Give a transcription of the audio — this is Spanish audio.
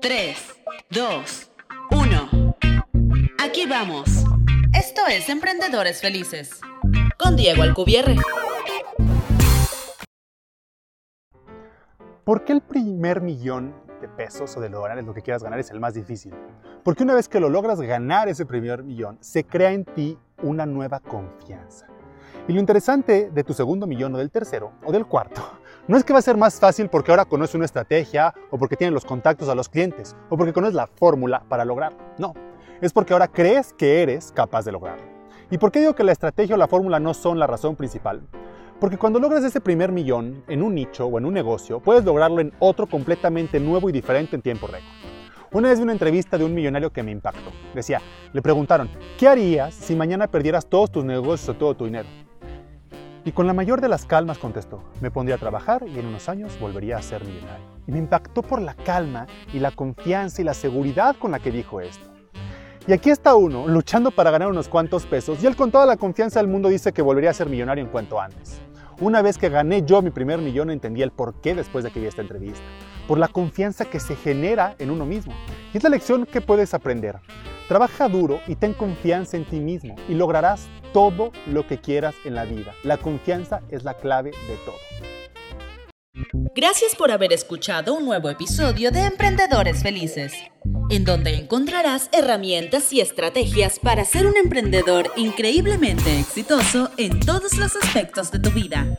3, 2, 1. Aquí vamos. Esto es Emprendedores Felices. Con Diego Alcubierre. ¿Por qué el primer millón de pesos o de dólares, lo que quieras ganar, es el más difícil? Porque una vez que lo logras ganar ese primer millón, se crea en ti una nueva confianza. Y lo interesante de tu segundo millón o del tercero o del cuarto no es que va a ser más fácil porque ahora conoces una estrategia o porque tienes los contactos a los clientes o porque conoces la fórmula para lograrlo. No, es porque ahora crees que eres capaz de lograrlo. ¿Y por qué digo que la estrategia o la fórmula no son la razón principal? Porque cuando logras ese primer millón en un nicho o en un negocio, puedes lograrlo en otro completamente nuevo y diferente en tiempo récord. Una vez vi una entrevista de un millonario que me impactó. Decía, le preguntaron, ¿qué harías si mañana perdieras todos tus negocios o todo tu dinero? Y con la mayor de las calmas contestó, me pondría a trabajar y en unos años volvería a ser millonario. Y me impactó por la calma y la confianza y la seguridad con la que dijo esto. Y aquí está uno, luchando para ganar unos cuantos pesos, y él con toda la confianza del mundo dice que volvería a ser millonario en cuanto antes. Una vez que gané yo mi primer millón entendí el por qué después de que vi esta entrevista. Por la confianza que se genera en uno mismo. Y es la lección que puedes aprender. Trabaja duro y ten confianza en ti mismo y lograrás todo lo que quieras en la vida. La confianza es la clave de todo. Gracias por haber escuchado un nuevo episodio de Emprendedores Felices, en donde encontrarás herramientas y estrategias para ser un emprendedor increíblemente exitoso en todos los aspectos de tu vida.